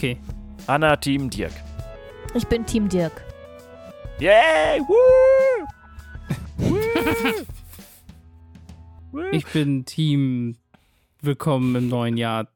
Okay. Anna, Team Dirk. Ich bin Team Dirk. Yay! Woo! Ich bin Team Willkommen im neuen Jahr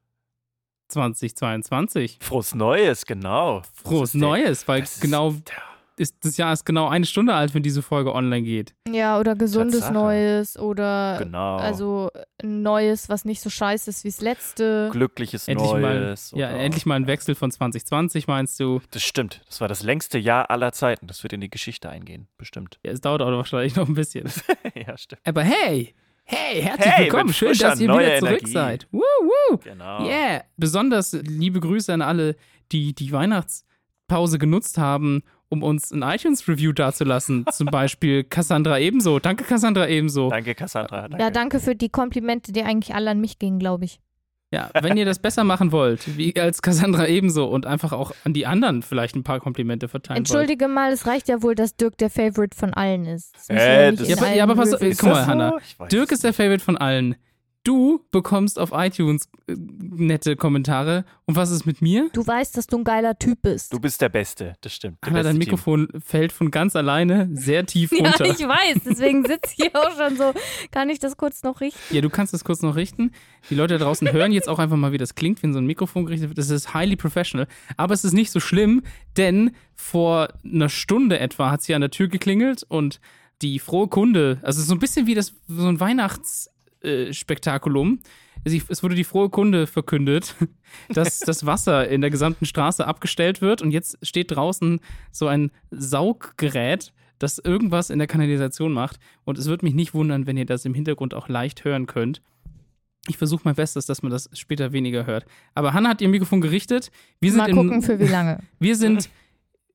2022. Frohes Neues, genau. Frohes ist der- Neues, weil das ist genau der- ist, das Jahr ist genau eine Stunde alt, wenn diese Folge online geht. Ja, oder gesundes Tatsache. Neues oder Genau. also ein Neues, was nicht so scheiße ist wie das letzte. glückliches Endlich Neues. mal, ja, endlich mal ein Wechsel von 2020, meinst du? Das stimmt. Das war das längste Jahr aller Zeiten. Das wird in die Geschichte eingehen. Bestimmt. Ja, es dauert auch wahrscheinlich noch ein bisschen. ja, stimmt. Aber hey, hey, herzlich Hey, willkommen. Schön, frischer, dass ihr wieder zurück Energie. seid. Woo, woo. Genau. Yeah. Besonders liebe Grüße an alle, die die Weihnachtspause genutzt haben, um uns ein iTunes-Review dazulassen. Zum Beispiel Cassandra ebenso. Danke, Cassandra ebenso. Danke, Cassandra. Danke. Ja, danke für die Komplimente, die eigentlich alle an mich gingen, glaube ich. Ja, wenn ihr das besser machen wollt, wie als Cassandra ebenso und einfach auch an die anderen vielleicht ein paar Komplimente verteilen Entschuldige mal, es reicht ja wohl, dass Dirk der Favorite von allen ist. Das Äh, das- Ja, aber- ja, aber pass auf, guck mal. Ich weiß Dirk ist der Favorite von allen. Du bekommst auf iTunes äh, nette Kommentare. Und was ist mit mir? Du weißt, dass du ein geiler Typ bist. Du bist der Beste, das stimmt. Hanna, dein Mikrofon fällt von ganz alleine sehr tief ja, runter. ich weiß, deswegen sitze ich hier auch schon so. Kann ich das kurz noch richten? Ja, du kannst das kurz noch richten. Die Leute da draußen hören jetzt auch einfach mal, wie das klingt, wenn so ein Mikrofon gerichtet wird. Das ist highly professional. Aber es ist nicht so schlimm, denn vor einer Stunde etwa hat sie an der Tür geklingelt und die frohe Kunde, also so ein bisschen wie das so ein Weihnachtsspektakulum. es wurde die frohe Kunde verkündet, dass das Wasser in der gesamten Straße abgestellt wird und jetzt steht draußen so ein Sauggerät, das irgendwas in der Kanalisation macht. Und es würde mich nicht wundern, wenn ihr das im Hintergrund auch leicht hören könnt. Ich versuche mein Bestes, dass man das später weniger hört. Aber Hannah hat ihr Mikrofon gerichtet. Wir sind, Mal im, gucken, für wie lange. wir sind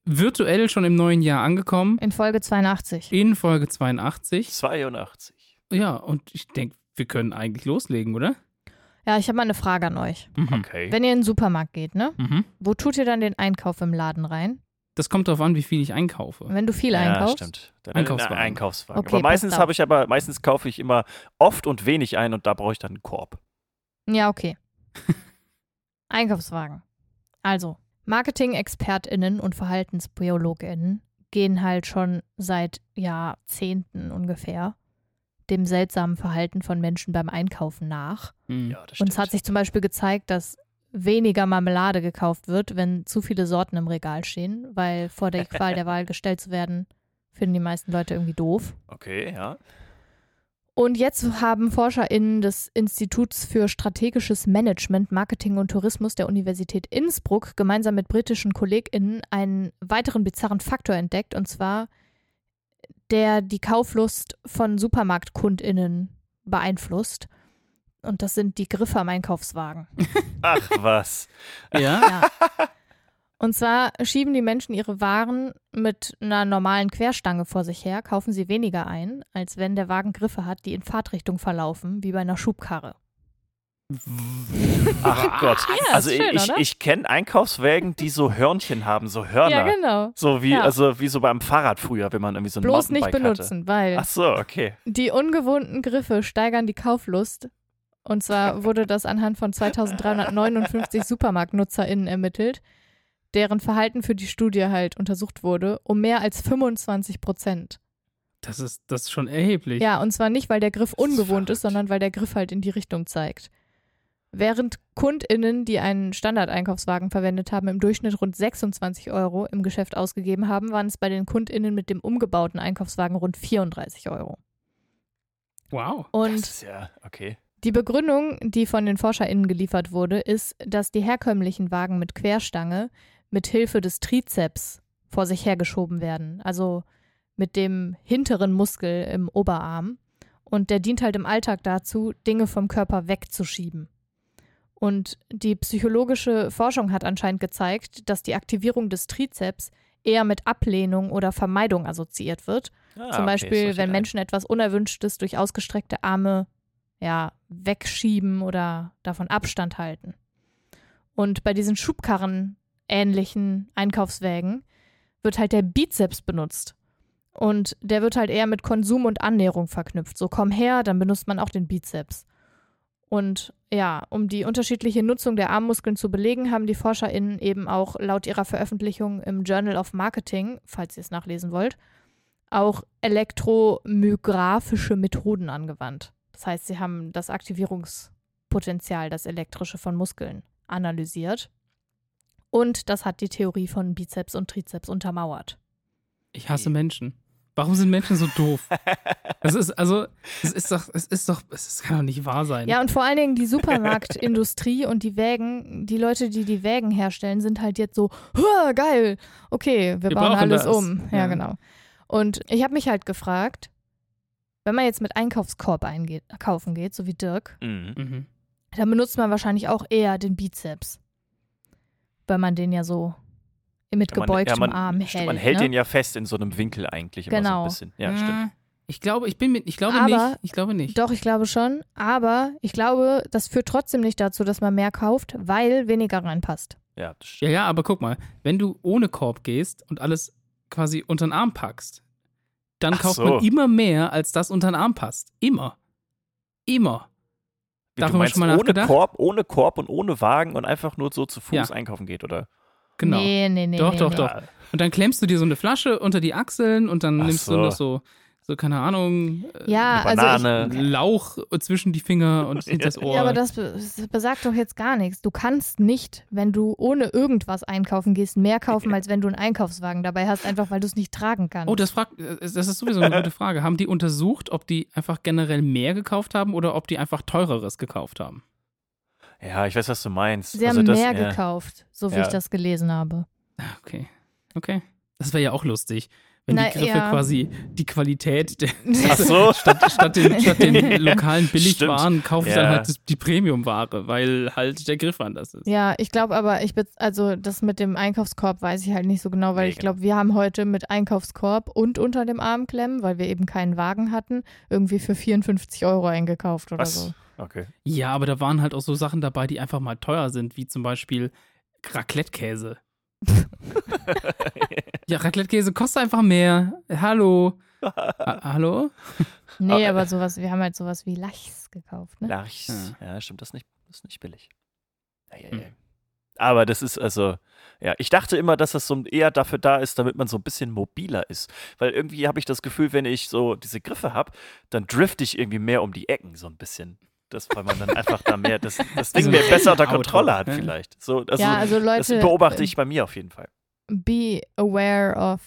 virtuell schon im neuen Jahr angekommen. In Folge 82. In Folge 82. 82. Ja, und ich denke, wir können eigentlich loslegen, oder? Ja, ich habe mal eine Frage an euch. Mhm. Okay. Wenn ihr in den Supermarkt geht, ne? Mhm. Wo tut ihr dann den Einkauf im Laden rein? Das kommt darauf an, wie viel ich einkaufe. Wenn du viel ja, einkaufst? stimmt. Dann Einkaufswagen. Ein Einkaufswagen. Okay, aber meistens habe ich aber, meistens kaufe ich immer oft und wenig ein und da brauche ich dann einen Korb. Ja, okay. Einkaufswagen. Also, Marketing-ExpertInnen und VerhaltensbiologInnen gehen halt schon seit Jahrzehnten ungefähr dem seltsamen Verhalten von Menschen beim Einkaufen nach. Mhm. Ja, das Und stimmt. es hat sich zum Beispiel gezeigt, dass weniger Marmelade gekauft wird, wenn zu viele Sorten im Regal stehen, weil vor der Qual der Wahl gestellt zu werden, finden die meisten Leute irgendwie doof. Okay, ja. Und jetzt haben ForscherInnen des Instituts für strategisches Management, Marketing und Tourismus der Universität Innsbruck gemeinsam mit britischen KollegInnen einen weiteren bizarren Faktor entdeckt, und zwar der die Kauflust von SupermarktkundInnen beeinflusst. Und das sind die Griffe am Einkaufswagen. Ach was. Ja? Ja. Und zwar schieben die Menschen ihre Waren mit einer normalen Querstange vor sich her, kaufen sie weniger ein, als wenn der Wagen Griffe hat, die in Fahrtrichtung verlaufen, wie bei einer Schubkarre. Ach Gott. Ja, also ist schön, ich, ich kenne Einkaufswägen, die so Hörnchen haben, so Hörner. Ja, genau. So wie, Ja. also wie so beim Fahrrad früher, wenn man irgendwie so ein Bloß nicht benutzen, weil Hatte. Ach so, okay. die ungewohnten Griffe steigern die Kauflust. Und zwar wurde das anhand von 2359 SupermarktnutzerInnen ermittelt, deren Verhalten für die Studie halt untersucht wurde, um mehr als 25 Prozent. Das ist, das ist schon erheblich. Ja, und zwar nicht, weil der Griff ist ungewohnt ist, verrückt. sondern weil der Griff halt in die Richtung zeigt. Während KundInnen, die einen Standardeinkaufswagen verwendet haben, im Durchschnitt rund 26 Euro im Geschäft ausgegeben haben, waren es bei den KundInnen mit dem umgebauten Einkaufswagen rund 34 Euro. Wow. Das Und ist ja, okay. die Begründung, die von den ForscherInnen geliefert wurde, ist, dass die herkömmlichen Wagen mit Querstange mit Hilfe des Trizeps vor sich hergeschoben werden. Also mit dem hinteren Muskel im Oberarm. Und der dient halt im Alltag dazu, Dinge vom Körper wegzuschieben. Und die psychologische Forschung hat anscheinend gezeigt, dass die Aktivierung des Trizeps eher mit Ablehnung oder Vermeidung assoziiert wird. Ah, Zum okay, Beispiel, solche wenn ein- Menschen etwas Unerwünschtes durch ausgestreckte Arme ja, wegschieben oder davon Abstand halten. Und bei diesen Schubkarren-ähnlichen Einkaufswägen wird halt der Bizeps benutzt. Und der wird halt eher mit Konsum und Annäherung verknüpft. So komm her, dann benutzt man auch den Bizeps. Und ja, um die unterschiedliche Nutzung der Armmuskeln zu belegen, haben die ForscherInnen eben auch laut ihrer Veröffentlichung im Journal of Marketing, falls ihr es nachlesen wollt, auch elektromyographische Methoden angewandt. Das heißt, sie haben das Aktivierungspotenzial, das elektrische von Muskeln, analysiert. Und das hat die Theorie von Bizeps und Trizeps untermauert. Ich hasse Menschen. Warum sind Menschen so doof? Es ist, also, es ist doch, es ist doch, es kann doch nicht wahr sein. Ja, und vor allen Dingen die Supermarktindustrie und die Wägen, die Leute, die die Wägen herstellen, sind halt jetzt so, "Hua, geil, okay, wir, Wir bauen alles das." um. Ja, Ja. genau. Und ich habe mich halt gefragt, wenn man jetzt mit Einkaufskorb eingeht, kaufen geht, so wie Dirk, Mhm. Mhm. dann benutzt man wahrscheinlich auch eher den Bizeps. Weil man den ja so mit gebeugtem ja, man, Arm stimmt, hält. Man hält ne? den ja fest in so einem Winkel eigentlich immer so Genau. ein bisschen. Ja, stimmt. Äh, Ich glaube, ich bin mit, ich glaube Aber- nicht. Ich glaube nicht. Doch, ich glaube schon. Aber ich glaube, das führt trotzdem nicht dazu, dass man mehr kauft, weil weniger reinpasst. Ja, das Ja, stimmt. ja, aber guck mal, wenn du ohne Korb gehst und alles quasi unter den Arm packst, dann Ach kauft so. man immer mehr, als das unter den Arm passt. Immer. Immer. Wie, Darüber du meinst, schon mal ohne? Korb, ohne Korb und ohne Wagen und einfach nur so zu Fuß Ja. einkaufen geht, oder? Genau. Nee, nee, nee. Doch, nee, doch, nee. doch. Und dann klemmst du dir so eine Flasche unter die Achseln und dann Ach nimmst so. du noch so, so keine Ahnung, äh, Ja, Eine also Banane. ich, Lauch zwischen die Finger und das Ohr. Ja, aber das, das besagt doch jetzt gar nichts. Du kannst nicht, wenn du ohne irgendwas einkaufen gehst, mehr kaufen, als wenn du einen Einkaufswagen dabei hast, einfach weil du es nicht tragen kannst. Oh, das, fragt, äh, das ist sowieso eine gute Frage. Haben die untersucht, ob die einfach generell mehr gekauft haben oder ob die einfach teureres gekauft haben? Ja, ich weiß, was du meinst. Sie also haben das, mehr ja. gekauft, so wie Ja. ich das gelesen habe. Ah, Okay. Okay. Das wäre ja auch lustig, wenn Na, die Griffe ja. quasi die Qualität der, Ach so. statt, statt, den, statt den lokalen Billigwaren kaufe ich Ja. dann halt die Premium-Ware, weil halt der Griff anders ist. Ja, ich glaube aber, ich bin, also das mit dem Einkaufskorb weiß ich halt nicht so genau, weil Nee, ich glaube, wir haben heute mit Einkaufskorb und unter dem Arm klemmen, weil wir eben keinen Wagen hatten, irgendwie für 54 Euro eingekauft oder Was? so. Okay. Ja, aber da waren halt auch so Sachen dabei, die einfach mal teuer sind, wie zum Beispiel Raclette-Käse. ja, Raclette-Käse kostet einfach mehr. Hallo. Ha- Hallo? Nee, Ah, aber sowas, wir haben halt sowas wie Lachs gekauft, ne? Lachs. Ja, stimmt, das ist nicht, das ist nicht billig. Ei, ei, ei. Aber das ist also, ja, ich dachte immer, dass das so eher dafür da ist, damit man so ein bisschen mobiler ist. Weil irgendwie habe ich das Gefühl, wenn ich so diese Griffe habe, dann drifte ich irgendwie mehr um die Ecken so ein bisschen. Das, weil man dann einfach da mehr, das, das Ding Also mehr besser unter Auto, Kontrolle hat ne? vielleicht. So, also, ja, also Leute, das beobachte ich bei mir auf jeden Fall. be aware of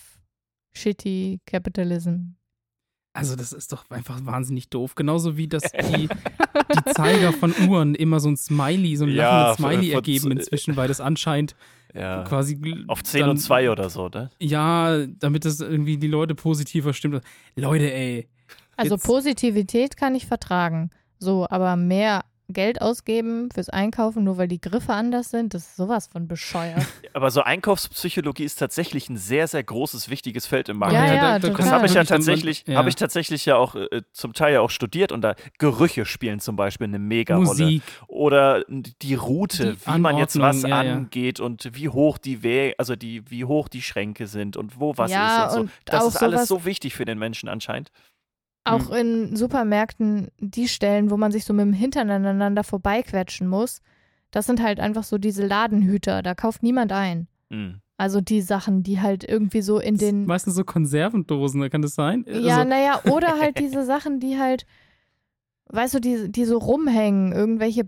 shitty capitalism. Also, das ist doch einfach wahnsinnig doof. Genauso wie dass die, die Zeiger von Uhren immer so ein Smiley, so ein Ja, lachendes von- Smiley von- ergeben inzwischen, weil das anscheinend Ja. quasi. Auf 10 dann- und 2 oder so, ne? Ja, damit das irgendwie die Leute positiver stimmt. Leute, ey. Also Positivität kann ich vertragen. So, aber mehr Geld ausgeben fürs Einkaufen, nur weil die Griffe anders sind, das ist sowas von bescheuert. Aber so Einkaufspsychologie ist tatsächlich ein sehr, sehr großes, wichtiges Feld im Ja, Marketing. ja, da, da total. Das habe ich ja tatsächlich, ja. habe ich tatsächlich ja auch äh, zum Teil ja auch studiert und da Gerüche spielen zum Beispiel eine mega Rolle. Musik. Oder die Route, Die wie man jetzt was ja, ja. angeht und wie hoch die Wege, also die, wie hoch die Schränke sind und wo was Ja, ist und so. und das auch ist alles sowas- so wichtig für den Menschen anscheinend. Auch in Supermärkten, die Stellen, wo man sich so mit dem Hintern aneinander vorbeiquetschen muss, das sind halt einfach so diese Ladenhüter, da kauft niemand ein. Hm. Also die Sachen, die halt irgendwie so in den Meistens so Konservendosen, ne? kann das sein? Ja, Also, naja, oder halt diese Sachen, die halt, weißt du, die, die so rumhängen, irgendwelche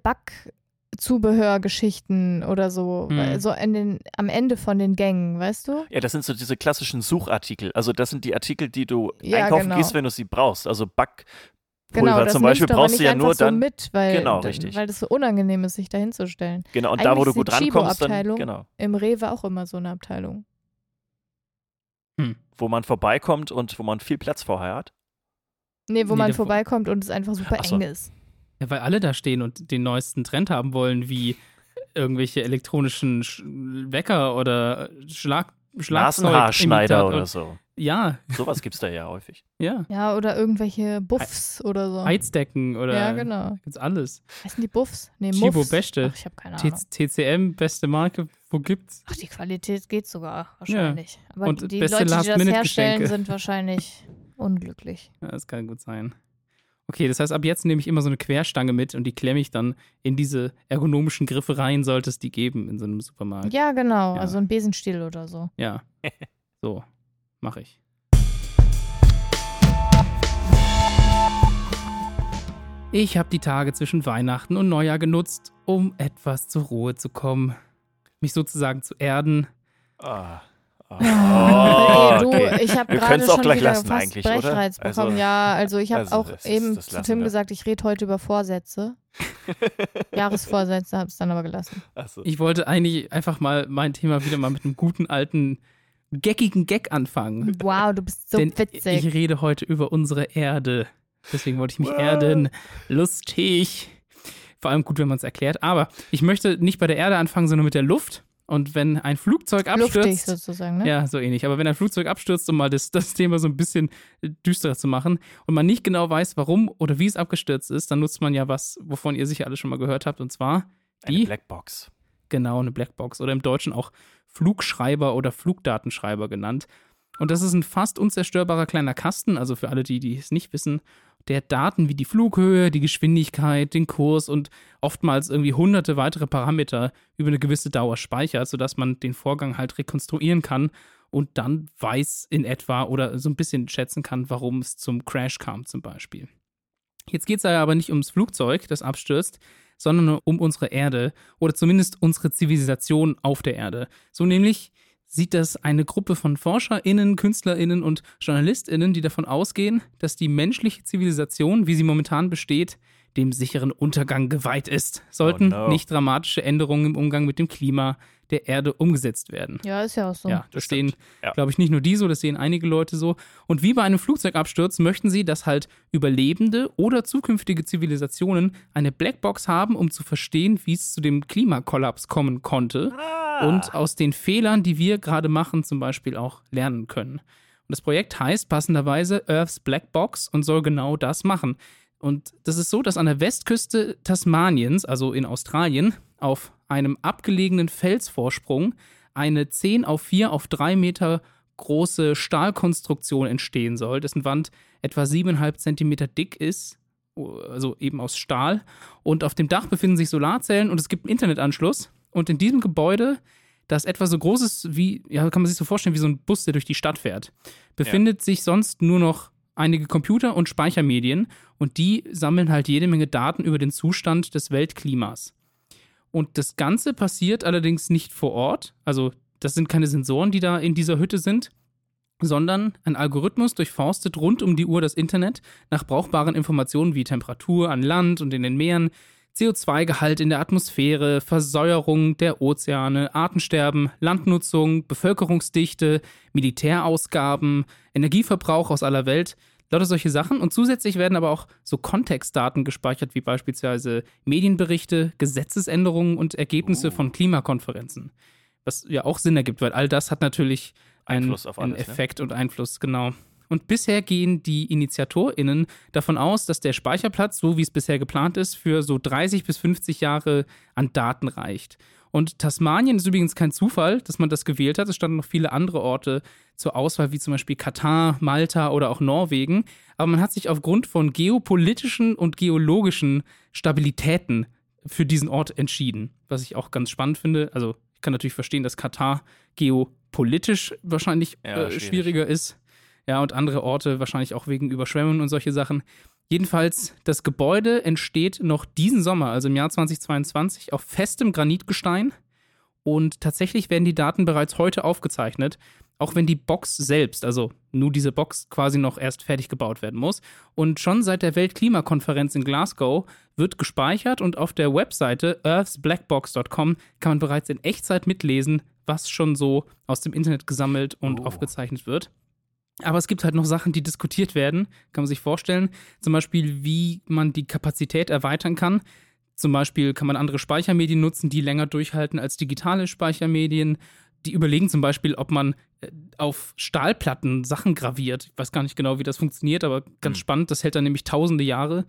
Backzubehörgeschichten oder so, Hm. weil- so in den, am Ende von den Gängen, weißt du? Ja, das sind so diese klassischen Suchartikel. Also das sind die Artikel, die du Ja, einkaufen genau. gehst, wenn du sie brauchst. Also Backpulver Genau, das zum Beispiel brauchst nicht du ja einfach nur so dann. mit, weil, Genau, richtig. weil das so unangenehm ist, sich da hinzustellen. Genau, und da, wo Eigentlich du gut rankommst, dann genau. Im Rewe auch immer so eine Abteilung. Wo man vorbeikommt und wo man viel Platz vorher hat. Nee, wo Nee, man vorbeikommt und es einfach super Ach so. eng ist. Ja, weil alle da stehen und den neuesten Trend haben wollen, wie irgendwelche elektronischen Sch Wecker oder Schlag Schlagzeug Nasenhaarschneider oder so. Ja, Sowas gibt's da ja häufig. ja. Ja, oder irgendwelche Buffs oder so. Heizdecken oder Ja, genau. gibt's alles. Heißen die Buffs? Nee, Chibo Muffs. Beste. Ach, ich habe keine T Ahnung. TCM, beste Marke, wo gibt's? Ach, die Qualität geht sogar wahrscheinlich. Aber Und die beste Leute, die das herstellen, sind wahrscheinlich unglücklich. Ja, das kann gut sein. Okay, das heißt, ab jetzt nehme ich immer so eine Querstange mit und die klemme ich dann in diese ergonomischen Griffe rein, sollte es die geben in so einem Supermarkt. Ja, genau. Ja. Also ein Besenstiel oder so. Ja. So, mache ich. Ich habe die Tage zwischen Weihnachten und Neujahr genutzt, um etwas zur Ruhe zu kommen. Mich sozusagen zu erden. Ah. Ah. Ey, Oh, du, okay. ich habe Wir gerade schon gleich wieder lassen fast eigentlich, oder? Brechreiz bekommen. Also- ja, also ich habe also auch das- eben das zu Tim wir. gesagt, ich rede heute über Vorsätze. Jahresvorsätze, habe es dann aber gelassen. Also, Ich wollte eigentlich einfach mal mein Thema wieder mal mit einem guten alten, geckigen Gag anfangen. Wow, du bist so Denn witzig. ich rede heute über unsere Erde. Deswegen wollte ich mich erden. Lustig. Vor allem gut, wenn man es erklärt. Aber ich möchte nicht bei der Erde anfangen, sondern mit der Luft. Und wenn ein Flugzeug Luftig abstürzt. sozusagen, ne? Ja, so ähnlich. Aber wenn ein Flugzeug abstürzt, um mal das, das Thema so ein bisschen äh, düsterer zu machen und man nicht genau weiß, warum oder wie es abgestürzt ist, dann nutzt man ja was, wovon ihr sicher alle schon mal gehört habt, und zwar eine die, Blackbox. genau, eine Blackbox oder im Deutschen auch Flugschreiber oder Flugdatenschreiber genannt. Und das ist ein fast unzerstörbarer kleiner Kasten, also für alle, die, die es nicht wissen, der Daten wie die Flughöhe, die Geschwindigkeit, den Kurs und oftmals irgendwie hunderte weitere Parameter über eine gewisse Dauer speichert, sodass man den Vorgang halt rekonstruieren kann und dann weiß in etwa oder so ein bisschen schätzen kann, warum es zum Crash kam zum Beispiel. Jetzt geht es aber nicht ums Flugzeug, das abstürzt, sondern um unsere Erde oder zumindest unsere Zivilisation auf der Erde. So nämlich sieht das eine Gruppe von ForscherInnen, KünstlerInnen und JournalistInnen, die davon ausgehen, dass die menschliche Zivilisation, wie sie momentan besteht, dem sicheren Untergang geweiht ist. Sollten Oh no. nicht dramatische Änderungen im Umgang mit dem Klima der Erde umgesetzt werden. Ja, ist ja auch so. Ja, das stimmt. Ja. glaube ich, nicht nur die so, das sehen einige Leute so. Und wie bei einem Flugzeugabsturz möchten sie, dass halt überlebende oder zukünftige Zivilisationen eine Blackbox haben, um zu verstehen, wie es zu dem Klimakollaps kommen konnte Ah. und aus den Fehlern, die wir gerade machen, zum Beispiel auch lernen können. Und das Projekt heißt passenderweise Earth's Black Box und soll genau das machen. Und das ist so, dass an der Westküste Tasmaniens, also in Australien, auf einem abgelegenen Felsvorsprung eine 10 auf 4 auf 3 Meter große Stahlkonstruktion entstehen soll, dessen Wand etwa 7,5 Zentimeter dick ist, also eben aus Stahl. Und auf dem Dach befinden sich Solarzellen und es gibt einen Internetanschluss. Und in diesem Gebäude, das etwa so groß ist wie, ja, kann man sich so vorstellen, wie so ein Bus, der durch die Stadt fährt, befindet sich sonst nur noch einige Computer und Speichermedien und die sammeln halt jede Menge Daten über den Zustand des Weltklimas. Und das Ganze passiert allerdings nicht vor Ort, also das sind keine Sensoren, die da in dieser Hütte sind, sondern ein Algorithmus durchforstet rund um die Uhr das Internet nach brauchbaren Informationen wie Temperatur an Land und in den Meeren, CO2-Gehalt in der Atmosphäre, Versäuerung der Ozeane, Artensterben, Landnutzung, Bevölkerungsdichte, Militärausgaben, Energieverbrauch aus aller Welt, lauter solche Sachen. Und zusätzlich werden aber auch so Kontextdaten gespeichert, wie beispielsweise Medienberichte, Gesetzesänderungen und Ergebnisse Uh. von Klimakonferenzen. Was ja auch Sinn ergibt, weil all das hat natürlich einen, Einfluss auf einen alles, ne? Effekt und Einfluss, genau. Und bisher gehen die InitiatorInnen davon aus, dass der Speicherplatz, so wie es bisher geplant ist, für so 30 bis 50 Jahre an Daten reicht. Und Tasmanien ist übrigens kein Zufall, dass man das gewählt hat. Es standen noch viele andere Orte zur Auswahl, wie zum Beispiel Katar, Malta oder auch Norwegen. Aber man hat sich aufgrund von geopolitischen und geologischen Stabilitäten für diesen Ort entschieden. Was ich auch ganz spannend finde. Also, ich kann natürlich verstehen, dass Katar geopolitisch wahrscheinlich Ja, äh, schwierig. schwieriger ist. Ja, und andere Orte wahrscheinlich auch wegen Überschwemmungen und solche Sachen. Jedenfalls, das Gebäude entsteht noch diesen Sommer, also im Jahr 2022, auf festem Granitgestein. Und tatsächlich werden die Daten bereits heute aufgezeichnet, auch wenn die Box selbst, also nur diese Box quasi noch erst fertig gebaut werden muss. Und schon seit der Weltklimakonferenz in Glasgow wird gespeichert und auf der Webseite earthsblackbox.com kann man bereits in Echtzeit mitlesen, was schon so aus dem Internet gesammelt und Oh. aufgezeichnet wird. Aber es gibt halt noch Sachen, die diskutiert werden, kann man sich vorstellen. Zum Beispiel, wie man die Kapazität erweitern kann. Zum Beispiel kann man andere Speichermedien nutzen, die länger durchhalten als digitale Speichermedien. Die überlegen zum Beispiel, ob man äh, auf Stahlplatten Sachen graviert. Ich weiß gar nicht genau, wie das funktioniert, aber ganz Hm. spannend. Das hält dann nämlich tausende Jahre.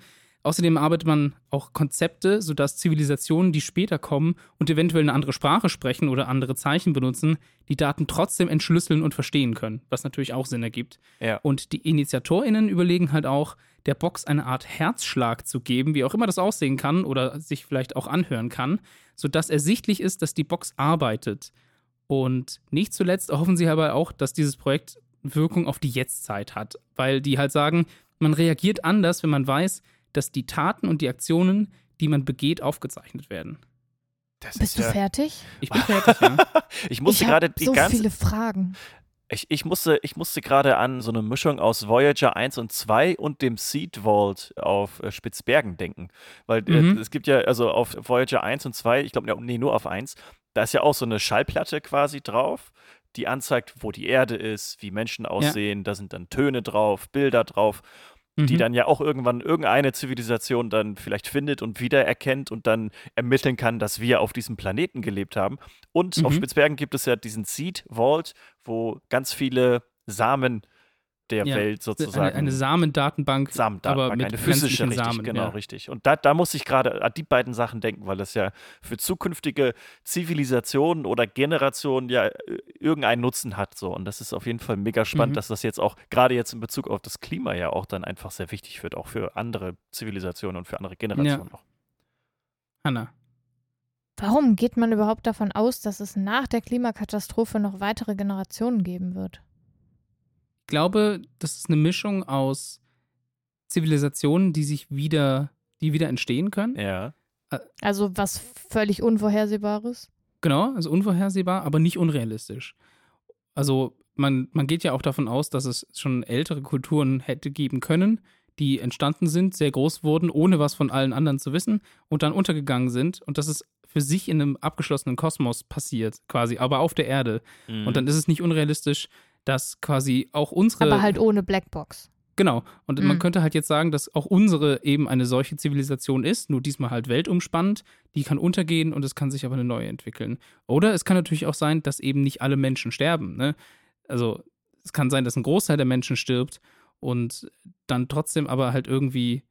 Außerdem arbeitet man auch Konzepte, sodass Zivilisationen, die später kommen und eventuell eine andere Sprache sprechen oder andere Zeichen benutzen, die Daten trotzdem entschlüsseln und verstehen können, was natürlich auch Sinn ergibt. Ja. Und die InitiatorInnen überlegen halt auch, der Box eine Art Herzschlag zu geben, wie auch immer das aussehen kann oder sich vielleicht auch anhören kann, sodass ersichtlich ist, dass die Box arbeitet. Und nicht zuletzt hoffen sie aber auch, dass dieses Projekt Wirkung auf die Jetztzeit hat, weil die halt sagen, man reagiert anders, wenn man weiß, dass die Taten und die Aktionen, die man begeht, aufgezeichnet werden. Das Bist ist du ja, fertig? Ich bin fertig, ja. ich musste ich gerade die so ganze viele Fragen. Ich, ich musste, ich musste gerade an so eine Mischung aus Voyager 1 und 2 und dem Seed Vault auf äh, Spitzbergen denken. Weil äh, Mhm. es gibt ja, also auf Voyager 1 und 2, ich glaube, nee, nur auf 1, da ist ja auch so eine Schallplatte quasi drauf, die anzeigt, wo die Erde ist, wie Menschen aussehen, da sind dann Töne drauf, Bilder drauf, die Mhm. dann ja auch irgendwann irgendeine Zivilisation dann vielleicht findet und wiedererkennt und dann ermitteln kann, dass wir auf diesem Planeten gelebt haben. Und auf Mhm. Spitzbergen gibt es ja diesen Seed Vault, wo ganz viele Samen der Ja, Welt sozusagen. Eine, eine Samendatenbank, Samendatenbank, aber mit eine physische, richtig, Samen. genau, ja. richtig. Und da, da muss ich gerade an die beiden Sachen denken, weil das ja für zukünftige Zivilisationen oder Generationen ja äh, irgendeinen Nutzen hat. So. Und das ist auf jeden Fall mega spannend, Mhm. dass das jetzt auch, gerade jetzt in Bezug auf das Klima ja auch dann einfach sehr wichtig wird, auch für andere Zivilisationen und für andere Generationen auch. Hanna. Warum geht man überhaupt davon aus, dass es nach der Klimakatastrophe noch weitere Generationen geben wird? Ich glaube, das ist eine Mischung aus Zivilisationen, die sich wieder, die wieder entstehen können. Ja. Also was völlig Unvorhersehbares? Genau, also unvorhersehbar, aber nicht unrealistisch. Also man, man geht ja auch davon aus, dass es schon ältere Kulturen hätte geben können, die entstanden sind, sehr groß wurden, ohne was von allen anderen zu wissen und dann untergegangen sind und dass es für sich in einem abgeschlossenen Kosmos passiert, quasi, aber auf der Erde. Mhm. Und dann ist es nicht unrealistisch, dass quasi auch unsere. Aber halt ohne Blackbox. Genau. Und man Mhm. könnte halt jetzt sagen, dass auch unsere eben eine solche Zivilisation ist, nur diesmal halt weltumspannend. Die kann untergehen und es kann sich aber eine neue entwickeln. Oder es kann natürlich auch sein, dass eben nicht alle Menschen sterben. Ne? Also es kann sein, dass ein Großteil der Menschen stirbt und dann trotzdem aber halt irgendwie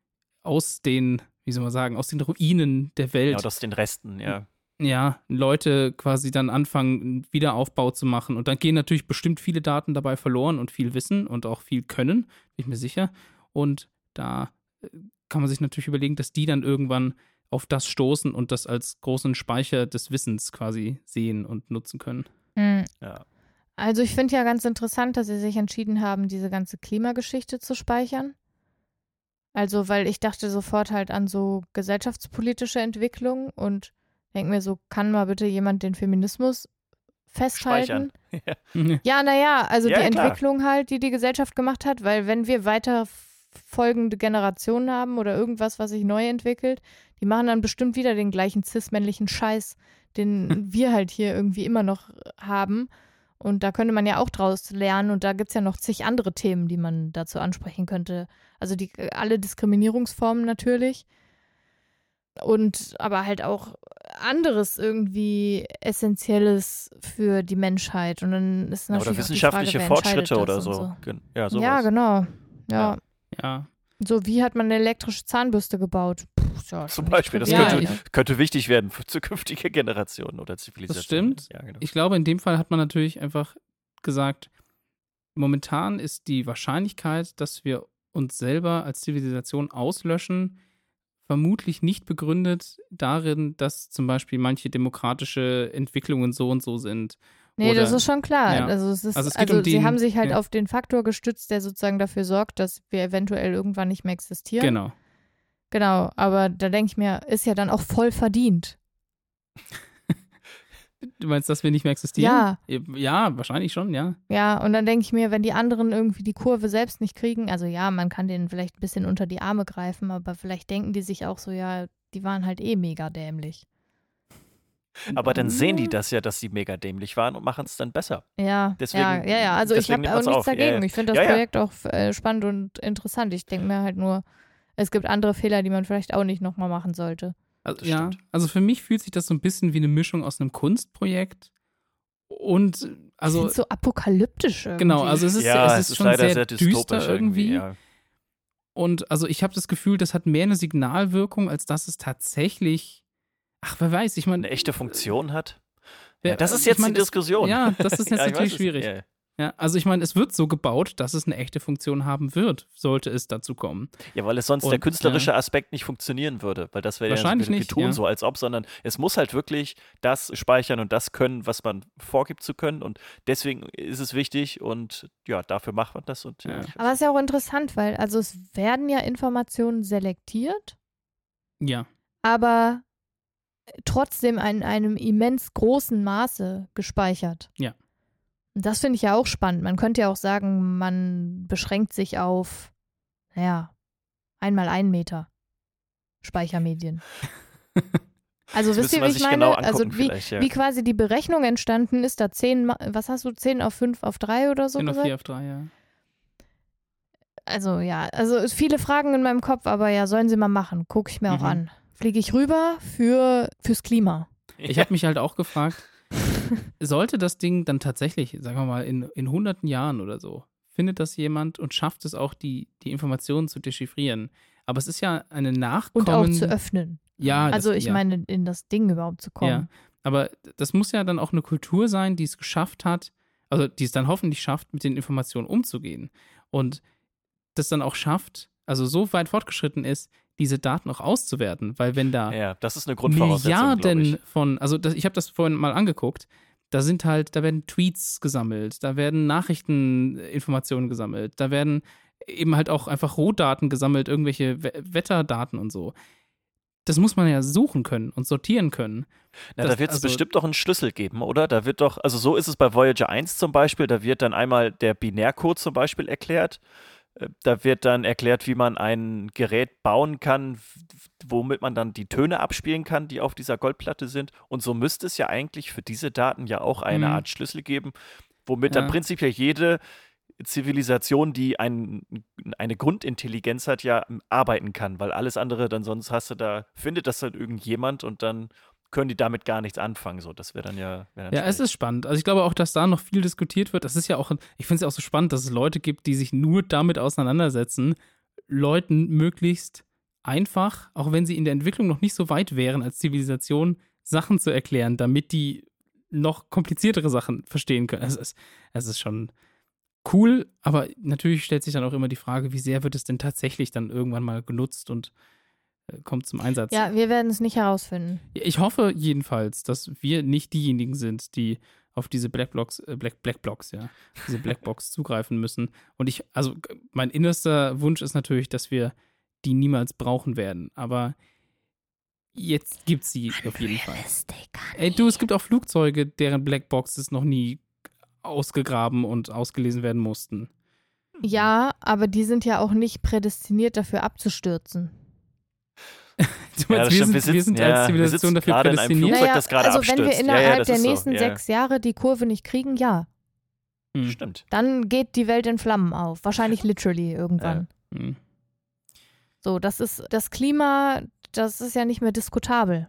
aus den, wie soll man sagen, aus den Ruinen der ja, Welt oder aus den Resten, ja. Ja, Leute quasi dann anfangen, einen Wiederaufbau zu machen. Und dann gehen natürlich bestimmt viele Daten dabei verloren und viel Wissen und auch viel Können, bin ich mir sicher. Und da äh, kann man sich natürlich überlegen, dass die dann irgendwann auf das stoßen und das als großen Speicher des Wissens quasi sehen und nutzen können. Hm. ja. Also ich finde ja ganz interessant, dass sie sich entschieden haben, diese ganze Klimageschichte zu speichern. Also, weil ich dachte sofort halt an so gesellschaftspolitische Entwicklung und denke mir so, kann mal bitte jemand den Feminismus festhalten? Speichern. Ja, naja, also Ja, die klar. Entwicklung halt, die die Gesellschaft gemacht hat, weil wenn wir weiter folgende Generationen haben oder irgendwas, was sich neu entwickelt, die machen dann bestimmt wieder den gleichen cis-männlichen Scheiß, den wir halt hier irgendwie immer noch haben. Und da könnte man ja auch draus lernen und da gibt es ja noch zig andere Themen, die man dazu ansprechen könnte. Also die alle Diskriminierungsformen natürlich. Und aber halt auch anderes irgendwie Essentielles für die Menschheit. Und dann ist natürlich oder wissenschaftliche Frage, wer entscheidet Fortschritte oder das so. so. Ja, sowas. Ja, genau. Ja. Ja. Ja, So, wie hat man eine elektrische Zahnbürste gebaut? Puh, Zum Beispiel, das Ja, könnte, könnte wichtig werden für zukünftige Generationen oder Zivilisationen. stimmt. Ja, genau. ich glaube, in dem Fall hat man natürlich einfach gesagt, momentan ist die Wahrscheinlichkeit, dass wir uns selber als Zivilisation auslöschen, vermutlich nicht begründet darin, dass zum Beispiel manche demokratische Entwicklungen so und so sind. Nee, Oder- das ist schon klar. Ja. Also, es ist, Also also, es geht um sie den- haben sich halt ja. auf den Faktor gestützt, der sozusagen dafür sorgt, dass wir eventuell irgendwann nicht mehr existieren. Genau. Genau, aber da denke ich mir, ist ja dann auch voll verdient. Du meinst, dass wir nicht mehr existieren? Ja. Ja, wahrscheinlich schon, ja. Ja, und dann denke ich mir, wenn die anderen irgendwie die Kurve selbst nicht kriegen, also ja, man kann denen vielleicht ein bisschen unter die Arme greifen, aber vielleicht denken die sich auch so, ja, die waren halt eh mega dämlich. Aber dann sehen die das ja, dass sie mega dämlich waren und machen es dann besser. Ja, Deswegen- ja, ja, ja. Also ich habe auch nichts auf. Dagegen. ja. Ich finde das Ja, ja. Projekt auch äh, spannend und interessant. Ich denke mir halt nur, es gibt andere Fehler, die man vielleicht auch nicht nochmal machen sollte. Also, Das ja, also für mich fühlt sich das so ein bisschen wie eine Mischung aus einem Kunstprojekt und Also, also so apokalyptisch irgendwie. genau, also es ist, ja, es ist, schon leider sehr, sehr düster dystopisch irgendwie. Ja. Und also ich habe das Gefühl, das hat mehr eine Signalwirkung, als dass es tatsächlich, ach, wer weiß, ich meine. Eine echte Funktion hat? Ja, das ist ich jetzt mein, die Diskussion. Ja, das ist jetzt Ja, ich natürlich weiß es. schwierig. Ja. Ja, also ich meine, es wird so gebaut, dass es eine echte Funktion haben wird, sollte es dazu kommen. Ja, weil es sonst Und, der künstlerische Aspekt nicht funktionieren würde, weil das wäre ja so Wahrscheinlich wir nicht, tun ja. so als ob, sondern es muss halt wirklich das speichern und das können, was man vorgibt zu können und deswegen ist es wichtig und ja, dafür macht man das und Ja. ja. Aber es ist ja auch interessant, weil also es werden ja Informationen selektiert, Ja, aber trotzdem in einem immens großen Maße gespeichert. Ja. Das finde ich ja auch spannend. Man könnte ja auch sagen, man beschränkt sich auf, naja, einmal einen Meter Speichermedien. Also Das wisst ihr, wie ich meine? genau also wie, ja. wie quasi die Berechnung entstanden ist, da 10, ma- was hast du, 10 auf 5 auf 3 oder so 10 auf gesagt? 4 auf 3, ja. Also ja, also viele Fragen in meinem Kopf, aber ja, sollen sie mal machen. Gucke ich mir auch Mhm. an. Fliege ich rüber für, fürs Klima. Ich habe mich halt auch gefragt, sollte das Ding dann tatsächlich, sagen wir mal, in, in hunderten Jahren oder so, findet das jemand und schafft es auch, die, die Informationen zu dechiffrieren. Aber es ist ja eine Und Nachkommen. auch zu öffnen. Ja, also das, ich ja. meine, in das Ding überhaupt zu kommen. Ja, aber das muss ja dann auch eine Kultur sein, die es geschafft hat, also die es dann hoffentlich schafft, mit den Informationen umzugehen. Und das dann auch schafft, also so weit fortgeschritten ist, diese Daten auch auszuwerten. Weil wenn da ja, das ist eine Milliarden ich. von, also das, ich habe das vorhin mal angeguckt, da sind halt, da werden Tweets gesammelt, da werden Nachrichteninformationen gesammelt, da werden eben halt auch einfach Rohdaten gesammelt, irgendwelche We Wetterdaten und so. Das muss man ja suchen können und sortieren können. Na, das- da wird es also- bestimmt doch einen Schlüssel geben, oder? Da wird doch, also so ist es bei Voyager 1 zum Beispiel, da wird dann einmal der Binärcode zum Beispiel erklärt. Äh, Da wird dann erklärt, wie man ein Gerät bauen kann, womit man dann die Töne abspielen kann, die auf dieser Goldplatte sind. Und so müsste es ja eigentlich für diese Daten ja auch eine Mhm. Art Schlüssel geben, womit Ja. dann prinzipiell jede Zivilisation, die ein, eine Grundintelligenz hat, ja arbeiten kann, weil alles andere dann sonst hast du da, findet das halt irgendjemand und dann können die damit gar nichts anfangen. So, das wäre dann ja. Wär dann Ja, es schwierig. ist spannend. Also ich glaube auch, dass da noch viel diskutiert wird. Das ist ja auch, ich finde es ja auch so spannend, dass es Leute gibt, die sich nur damit auseinandersetzen, Leuten möglichst einfach, auch wenn sie in der Entwicklung noch nicht so weit wären als Zivilisation, Sachen zu erklären, damit die noch kompliziertere Sachen verstehen können. Es ist, es ist schon cool, aber natürlich stellt sich dann auch immer die Frage, wie sehr wird es denn tatsächlich dann irgendwann mal genutzt und kommt zum Einsatz. Ja, wir werden es nicht herausfinden. Ich hoffe jedenfalls, dass wir nicht diejenigen sind, die auf diese Blackblocks, äh, Black, Blackblocks, ja, diese Blackbox zugreifen müssen. Und ich, also mein innerster Wunsch ist natürlich, dass wir die niemals brauchen werden. Aber jetzt gibt sie auf jeden Fall. Ey, du, es gibt auch Flugzeuge, deren Blackboxes noch nie ausgegraben und ausgelesen werden mussten. Ja, aber die sind ja auch nicht prädestiniert dafür abzustürzen. Du Ja, meinst, das wir, stimmt. sind, wir sind ja, als Zivilisation sitzen dafür gerade in einem prädestiniert? Flugzeug, das gerade also wenn wir abstürzt. Ja, innerhalb ja, der so, nächsten ja. sechs Jahre die Kurve nicht kriegen, ja, Hm. Stimmt. dann geht die Welt in Flammen auf. Wahrscheinlich literally irgendwann. Hm. So, das ist das Klima, das ist ja nicht mehr diskutabel.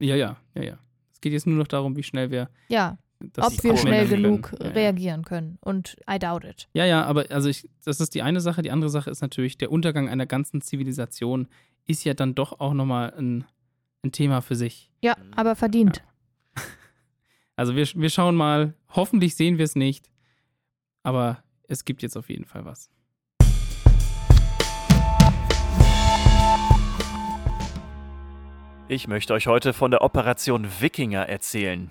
Ja, ja, ja, ja. Es geht jetzt nur noch darum, wie schnell wir Ja, das ob wir schnell können. genug Ja, ja. reagieren können. Und I doubt it. Ja, ja, aber also ich, das ist die eine Sache. Die andere Sache ist natürlich, der Untergang einer ganzen Zivilisation ist ja dann doch auch nochmal ein, ein Thema für sich. Ja, aber verdient. Also wir, wir schauen mal, hoffentlich sehen wir es nicht, aber es gibt jetzt auf jeden Fall was. Ich möchte euch heute von der Operation Wikinger erzählen.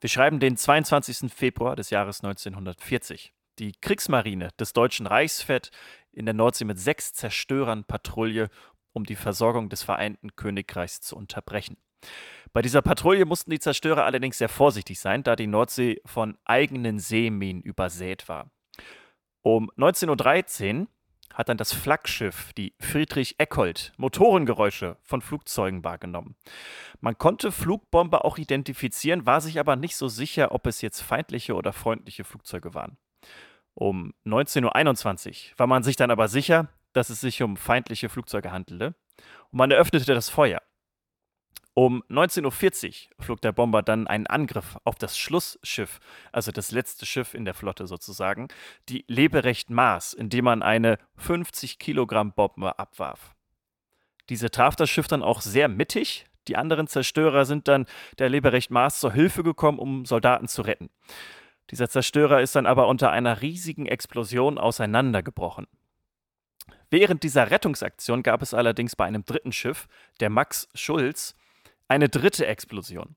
Wir schreiben den 22. Februar des Jahres 1940. Die Kriegsmarine des Deutschen Reichs fährt in der Nordsee mit sechs Zerstörern Patrouille, um die Versorgung des Vereinten Königreichs zu unterbrechen. Bei dieser Patrouille mussten die Zerstörer allerdings sehr vorsichtig sein, da die Nordsee von eigenen Seeminen übersät war. Um 19.13 Uhr hat dann das Flaggschiff, die Friedrich Eckold, Motorengeräusche von Flugzeugen wahrgenommen. Man konnte Flugbomber auch identifizieren, war sich aber nicht so sicher, ob es jetzt feindliche oder freundliche Flugzeuge waren. Um 19.21 Uhr war man sich dann aber sicher, dass es sich um feindliche Flugzeuge handelte und man eröffnete das Feuer. Um 19.40 Uhr flog der Bomber dann einen Angriff auf das Schlussschiff, also das letzte Schiff in der Flotte sozusagen, die Leberecht Mars, indem man eine 50 Kilogramm Bombe abwarf. Diese traf das Schiff dann auch sehr mittig. Die anderen Zerstörer sind dann der Leberecht Mars zur Hilfe gekommen, um Soldaten zu retten. Dieser Zerstörer ist dann aber unter einer riesigen Explosion auseinandergebrochen. Während dieser Rettungsaktion gab es allerdings bei einem dritten Schiff, der Max Schulz, eine dritte Explosion.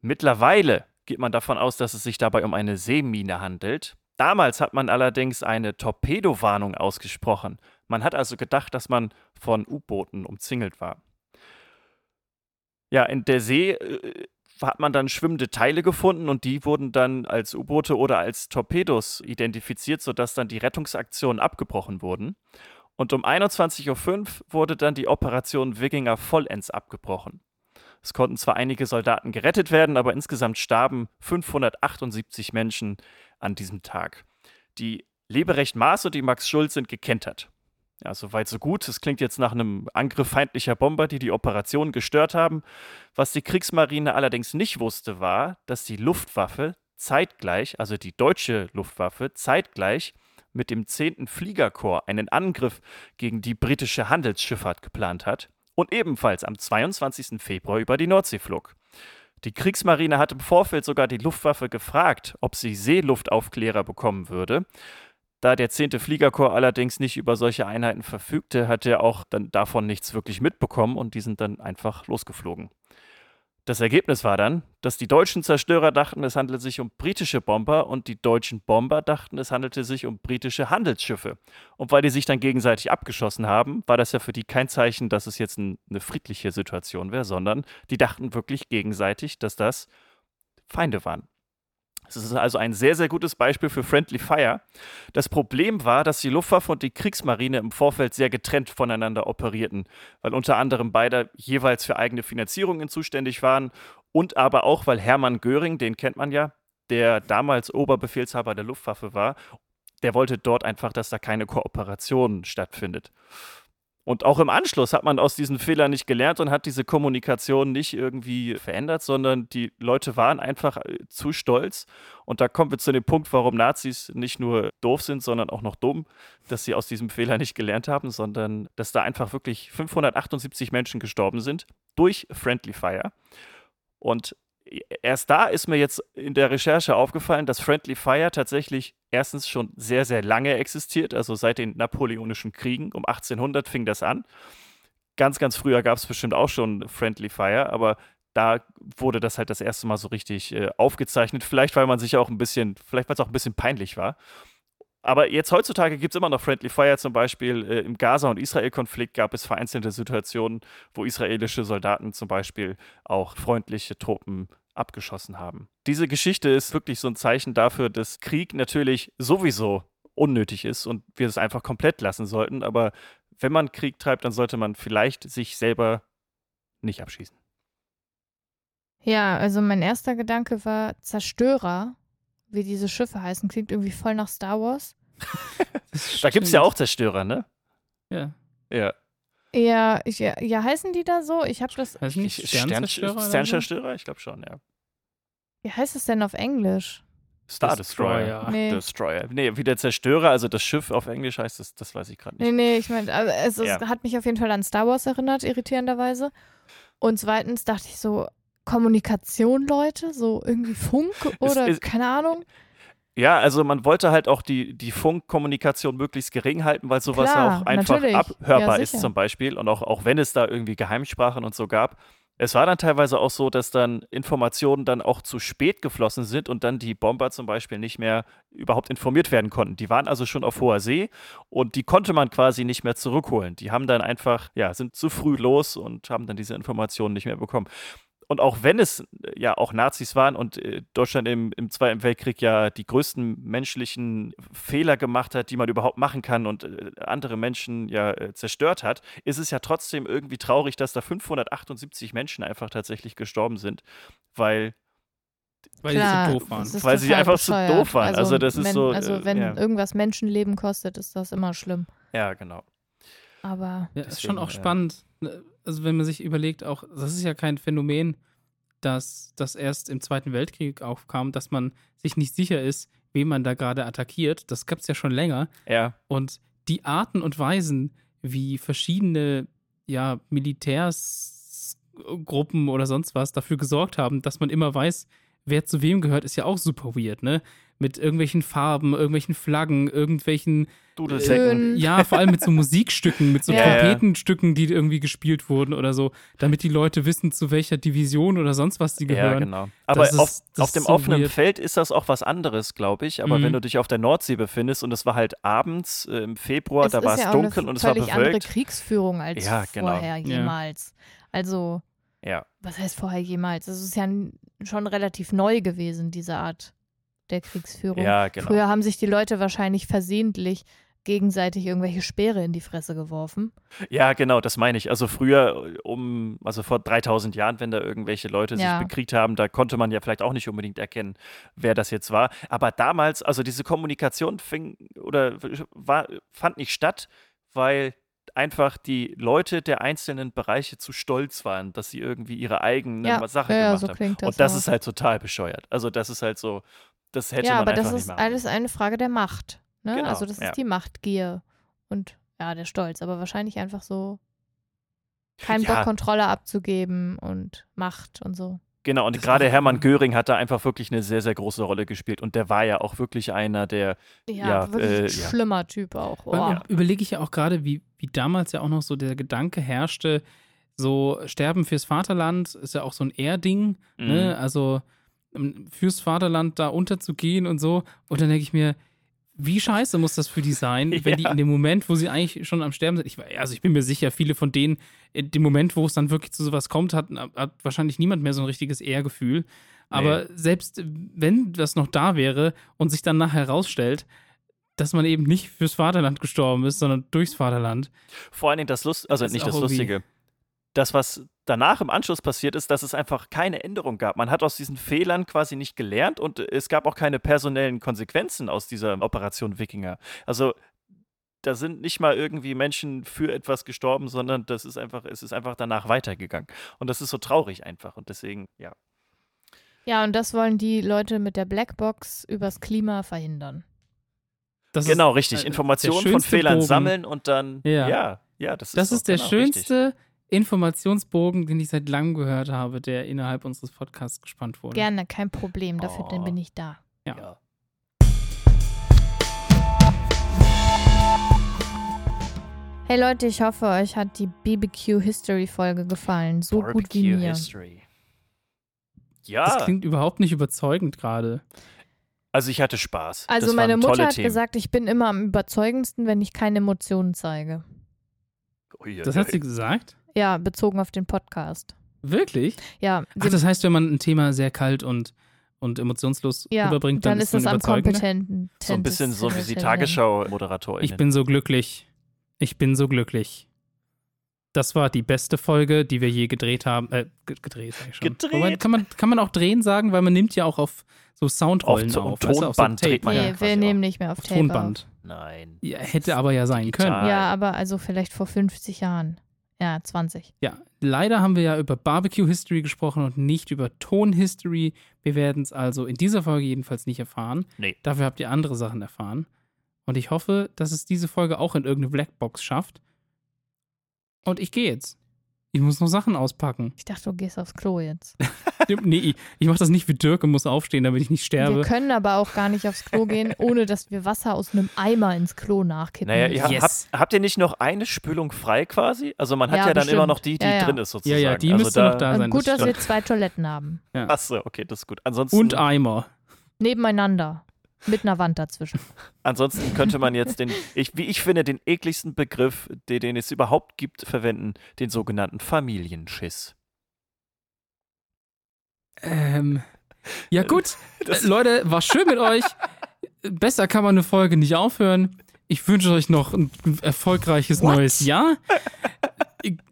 Mittlerweile geht man davon aus, dass es sich dabei um eine Seemine handelt. Damals hat man allerdings eine Torpedowarnung ausgesprochen. Man hat also gedacht, dass man von U-Booten umzingelt war. Ja, in der See äh, hat man dann schwimmende Teile gefunden und die wurden dann als U-Boote oder als Torpedos identifiziert, sodass dann die Rettungsaktionen abgebrochen wurden. Und um 21.05 Uhr wurde dann die Operation Wikinger vollends abgebrochen. Es konnten zwar einige Soldaten gerettet werden, aber insgesamt starben 578 Menschen an diesem Tag. Die Leberecht Maas und die Max Schulz sind gekentert. Ja, soweit so gut. Es klingt jetzt nach einem Angriff feindlicher Bomber, die die Operation gestört haben. Was die Kriegsmarine allerdings nicht wusste, war, dass die Luftwaffe zeitgleich, also die deutsche Luftwaffe, zeitgleich mit dem 10. Fliegerkorps einen Angriff gegen die britische Handelsschifffahrt geplant hat und ebenfalls am 22. Februar über die Nordsee flog. Die Kriegsmarine hat im Vorfeld sogar die Luftwaffe gefragt, ob sie Seeluftaufklärer bekommen würde. Da der 10. Fliegerkorps allerdings nicht über solche Einheiten verfügte, hat er auch dann davon nichts wirklich mitbekommen und die sind dann einfach losgeflogen. Das Ergebnis war dann, dass die deutschen Zerstörer dachten, es handele sich um britische Bomber und die deutschen Bomber dachten, es handelte sich um britische Handelsschiffe. Und weil die sich dann gegenseitig abgeschossen haben, war das ja für die kein Zeichen, dass es jetzt ein, eine friedliche Situation wäre, sondern die dachten wirklich gegenseitig, dass das Feinde waren. Es ist also ein sehr, sehr gutes Beispiel für Friendly Fire. Das Problem war, dass die Luftwaffe und die Kriegsmarine im Vorfeld sehr getrennt voneinander operierten, weil unter anderem beide jeweils für eigene Finanzierungen zuständig waren und aber auch, weil Hermann Göring, den kennt man ja, der damals Oberbefehlshaber der Luftwaffe war, der wollte dort einfach, dass da keine Kooperation stattfindet. Und auch im Anschluss hat man aus diesen Fehlern nicht gelernt und hat diese Kommunikation nicht irgendwie verändert, sondern die Leute waren einfach äh, zu stolz. Und da kommen wir zu dem Punkt, warum Nazis nicht nur doof sind, sondern auch noch dumm, dass sie aus diesem Fehler nicht gelernt haben, sondern dass da einfach wirklich 578 Menschen gestorben sind durch Friendly Fire. Und erst da ist mir jetzt in der Recherche aufgefallen, dass Friendly Fire tatsächlich erstens schon sehr, sehr lange existiert, also seit den Napoleonischen Kriegen. Um 1800 fing das an. Ganz, ganz früher gab es bestimmt auch schon Friendly Fire, aber da wurde das halt das erste Mal so richtig äh, aufgezeichnet. Vielleicht, weil man sich auch ein bisschen, vielleicht weil es auch ein bisschen peinlich war. Aber jetzt heutzutage gibt es immer noch Friendly Fire, zum Beispiel äh, im Gaza- und Israel-Konflikt gab es vereinzelte Situationen, wo israelische Soldaten zum Beispiel auch freundliche Truppen abgeschossen haben. Diese Geschichte ist wirklich so ein Zeichen dafür, dass Krieg natürlich sowieso unnötig ist und wir es einfach komplett lassen sollten. Aber wenn man Krieg treibt, dann sollte man vielleicht sich selber nicht abschießen. Ja, also mein erster Gedanke war Zerstörer, wie diese Schiffe heißen, klingt irgendwie voll nach Star Wars. da gibt es ja auch Zerstörer, ne? Ja. Ja. Ja, ich, ja, ja, heißen die da so? Ich habe das. Heißen die Sternzerstörer? Sternzerstörer? Ich glaube schon, ja. Wie heißt es denn auf Englisch? Star Destroyer. Destroyer. Nee. Destroyer. Nee, wie der Zerstörer, also das Schiff auf Englisch heißt das, das weiß ich gerade nicht. Nee, nee, ich meine, also es, es Ja. hat mich auf jeden Fall an Star Wars erinnert, irritierenderweise. Und zweitens dachte ich so, Kommunikation, Leute, so irgendwie Funk oder ist- keine Ahnung. Ja, also man wollte halt auch die, die Funkkommunikation möglichst gering halten, weil sowas Klar, auch einfach natürlich. abhörbar Ja, ist zum Beispiel. Und auch, auch wenn es da irgendwie Geheimsprachen und so gab. Es war dann teilweise auch so, dass dann Informationen dann auch zu spät geflossen sind und dann die Bomber zum Beispiel nicht mehr überhaupt informiert werden konnten. Die waren also schon auf hoher See und die konnte man quasi nicht mehr zurückholen. Die haben dann einfach, ja, sind zu früh los und haben dann diese Informationen nicht mehr bekommen. Und auch wenn es äh, ja auch Nazis waren und äh, Deutschland im, im Zweiten Weltkrieg ja die größten menschlichen Fehler gemacht hat, die man überhaupt machen kann und äh, andere Menschen ja äh, zerstört hat, ist es ja trotzdem irgendwie traurig, dass da 578 Menschen einfach tatsächlich gestorben sind, weil Weil Klar, die so doof waren. Weil sie einfach zu bescheuert. doof waren. Also das ist wenn, so, Also äh, wenn ja. irgendwas Menschenleben kostet, ist das immer schlimm. Ja, genau. Aber Ja, ist schon auch ja. spannend. ne, Also wenn man sich überlegt, auch, das ist ja kein Phänomen, dass das erst im Zweiten Weltkrieg aufkam, dass man sich nicht sicher ist, wen man da gerade attackiert. Das gab es ja schon länger. Ja, Und die Arten und Weisen, wie verschiedene ja, Militärsgruppen oder sonst was dafür gesorgt haben, dass man immer weiß, wer zu wem gehört, ist ja auch super weird, ne? Mit irgendwelchen Farben, irgendwelchen Flaggen, irgendwelchen Dudelsäcken. Schön. ja, vor allem mit so Musikstücken, mit so Ja, ja. Trompetenstücken, die irgendwie gespielt wurden oder so, damit die Leute wissen, zu welcher Division oder sonst was die Ja, gehören. genau. Aber ist- auf, das auf dem so offenen weird. Feld ist das auch was anderes, glaube ich. Aber Mhm. wenn du dich auf der Nordsee befindest und es war halt abends äh, im Februar, es da war es ja dunkel und es war völlig andere bewölkt. Kriegsführung als Ja, genau. vorher Ja. jemals. Also, Ja, was heißt vorher jemals? Es ist ja schon relativ neu gewesen, diese Art der Kriegsführung. ja, genau. Früher haben sich die Leute wahrscheinlich versehentlich gegenseitig irgendwelche Speere in die Fresse geworfen. Ja, genau, das meine ich. Also früher, um, also vor 3000 Jahren, wenn da irgendwelche Leute Ja. sich bekriegt haben, da konnte man ja vielleicht auch nicht unbedingt erkennen, wer das jetzt war. Aber damals, also diese Kommunikation fing oder war, fand nicht statt, weil einfach die Leute der einzelnen Bereiche zu stolz waren, dass sie irgendwie ihre eigene Ja, Sache ja, gemacht so haben. das Und das auch. ist halt total bescheuert. Also das ist halt so, das hätte ja, man aber einfach das nicht ist machen alles eine Frage der Macht. Ne? Genau, also das ist ja. die Machtgier und ja, der Stolz, aber wahrscheinlich einfach so keinen Ja. Bock, Kontrolle abzugeben und Macht und so. Genau, und Das gerade Hermann Göring hat da einfach wirklich eine sehr, sehr große Rolle gespielt. Und der war ja auch wirklich einer, der Ja, Ja, wirklich ein äh, ja. schlimmer Typ auch. Oh. Überlege ich ja auch gerade, wie, wie damals ja auch noch so der Gedanke herrschte, so Sterben fürs Vaterland ist ja auch so ein Ehrding, ne? Mhm. Also ähm, fürs Vaterland da unterzugehen und so. Und dann denke ich mir, wie scheiße muss das für die sein, wenn die Ja. in dem Moment, wo sie eigentlich schon am Sterben sind, ich, also ich bin mir sicher, viele von denen, in dem Moment, wo es dann wirklich zu sowas kommt, hat, hat wahrscheinlich niemand mehr so ein richtiges Ehrgefühl. Aber selbst wenn das noch da wäre und sich dann nachher herausstellt, dass man eben nicht fürs Vaterland gestorben ist, sondern durchs Vaterland. vor allen Dingen das Lust, also Das nicht das Lustige. Das, was danach im Anschluss passiert ist, dass es einfach keine Änderung gab. Man hat aus diesen Fehlern quasi nicht gelernt und es gab auch keine personellen Konsequenzen aus dieser Operation Wikinger. Also da sind nicht mal irgendwie Menschen für etwas gestorben, sondern das ist einfach, es ist einfach danach weitergegangen. Und das ist so traurig einfach. Und deswegen, ja. Ja, und das wollen die Leute mit der Blackbox übers Klima verhindern. Das genau, ist, richtig. Informationen von schönste Fehlern Bogen. sammeln und dann, Ja. ja, ja, das ist Das doch ist der genau richtig. Informationsbogen, den ich seit langem gehört habe, der innerhalb unseres Podcasts gespannt wurde. Gerne, kein Problem. Dafür Oh. bin ich da. Ja. Hey Leute, ich hoffe, euch hat die BBQ History Folge gefallen. So gut wie Barbecue mir. History. Das Ja, klingt überhaupt nicht überzeugend gerade. also ich hatte Spaß. Also das meine Mutter hat Themen. gesagt, ich bin immer am überzeugendsten, wenn ich keine Emotionen zeige. Ui, Das ui, hat sie gesagt? Ja, bezogen auf den Podcast. Wirklich? Ja, Ach, das heißt, wenn man ein Thema sehr kalt und, und emotionslos ja rüberbringt, dann, dann ist es man am kompetenten. so ein bisschen so wie die Tagesschau-Moderatorin. Ich bin so glücklich. Ich bin so glücklich. Das war die beste Folge, die wir je gedreht haben. Äh, ge- gedreht, sag ich schon. Gedreht. Wobei, kann, man, kann man auch drehen sagen, weil man nimmt ja auch auf so Soundrollen Auf so- auf. weißt du, auf Tonband so dreht man ja Nee, quasi wir auch. nehmen nicht mehr auf Tape Tonband. Nein. Ja, hätte aber ja sein Digital. können. Auf. Ja, aber also vielleicht vor 50 Jahren. Ja, 20. Ja, leider haben wir ja über Barbecue History gesprochen und nicht über Ton History. Wir werden es also in dieser Folge jedenfalls nicht erfahren. Nee. Dafür habt ihr andere Sachen erfahren. Und ich hoffe, dass es diese Folge auch in irgendeine Blackbox schafft. Und ich gehe jetzt. Ich muss noch Sachen auspacken. Ich dachte, du gehst aufs Klo jetzt. nee, ich, ich mache das nicht wie Dirk und muss aufstehen, damit ich nicht Wir sterbe. können aber auch gar nicht aufs Klo gehen, ohne dass wir Wasser aus einem Eimer ins Klo nachkippen. Naja, ihr Yes. habt, habt ihr nicht noch eine Spülung frei quasi? Also man hat ja, Ja, dann immer noch die, die Ja, ja. drin ist sozusagen. Ja, ja, die also müsste noch da sein. Gut, das dass wir zwei Toiletten haben. Achso, okay, das ist gut. Ansonsten, Und Eimer. Nebeneinander. Mit einer Wand dazwischen. ansonsten könnte man jetzt den, ich, wie ich finde, den ekligsten Begriff, den, den es überhaupt gibt, verwenden, den sogenannten Familienschiss. Ähm, ja gut, Das- äh, Leute, war schön mit euch. Besser kann man eine Folge nicht aufhören. Ich wünsche euch noch ein erfolgreiches What? neues Jahr.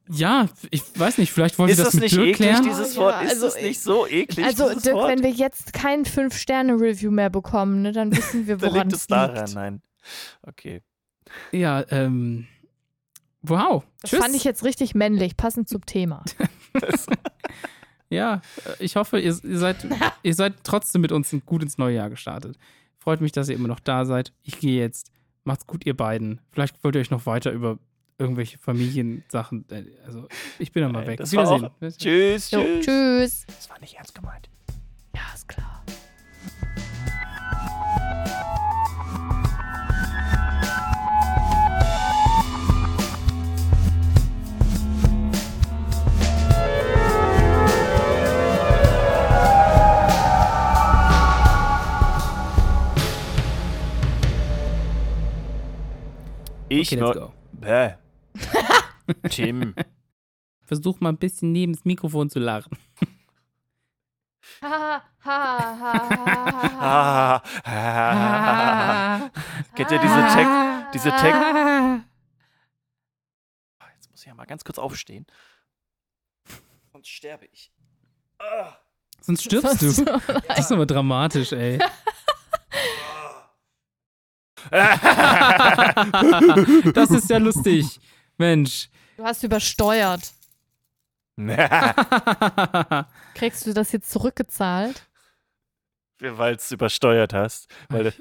Ja, ich weiß nicht, vielleicht wollt ihr Ist das, das mit nicht Dirk eklig, klären? dieses Oh, ja, Wort? Ist also das nicht so eklig, Also, Dirk, Wort? wenn wir jetzt kein 5-Sterne-Review mehr bekommen, ne, dann wissen wir, woran liegt es daran, liegt. nein. Okay. Ja, ähm, Wow. Das Tschüss. fand ich jetzt richtig männlich, passend zum Thema. Ja, äh, ich hoffe, ihr, ihr, seid, ihr seid trotzdem mit uns gut ins neue Jahr gestartet. Freut mich, dass ihr immer noch da seid. Ich gehe jetzt. Macht's gut, ihr beiden. Vielleicht wollt ihr euch noch weiter über irgendwelche Familiensachen. äh, Also, ich bin dann mal Nein, weg. das Auf war Wiedersehen. auch- Tschüss, Jo, tschüss. tschüss. Das war nicht ernst gemeint. Ja, ist klar. Ich Okay, let's nur. go. Bäh. Tim. Versuch mal ein bisschen neben das Mikrofon zu lachen. Ha, ha, ha, ha, Ah, ah, Kennt ihr diese Text? Diese Text. Jetzt muss ich ja mal ganz kurz aufstehen. Sonst sterbe ich. Ah. Sonst stirbst du. Das ist aber dramatisch, ey. das ist ja lustig. Mensch. Du hast übersteuert. Kriegst du das jetzt zurückgezahlt? Weil du übersteuert hast. Weil,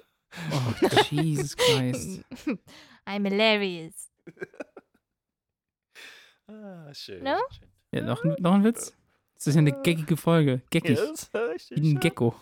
oh, Jesus Christ. I'm hilarious. ah, schön. No? schön. Ja, noch, ein- noch ein Witz? Das ist ja eine geckige Folge. Ja, Geckig. das ist richtig Wie ein schön. Gecko.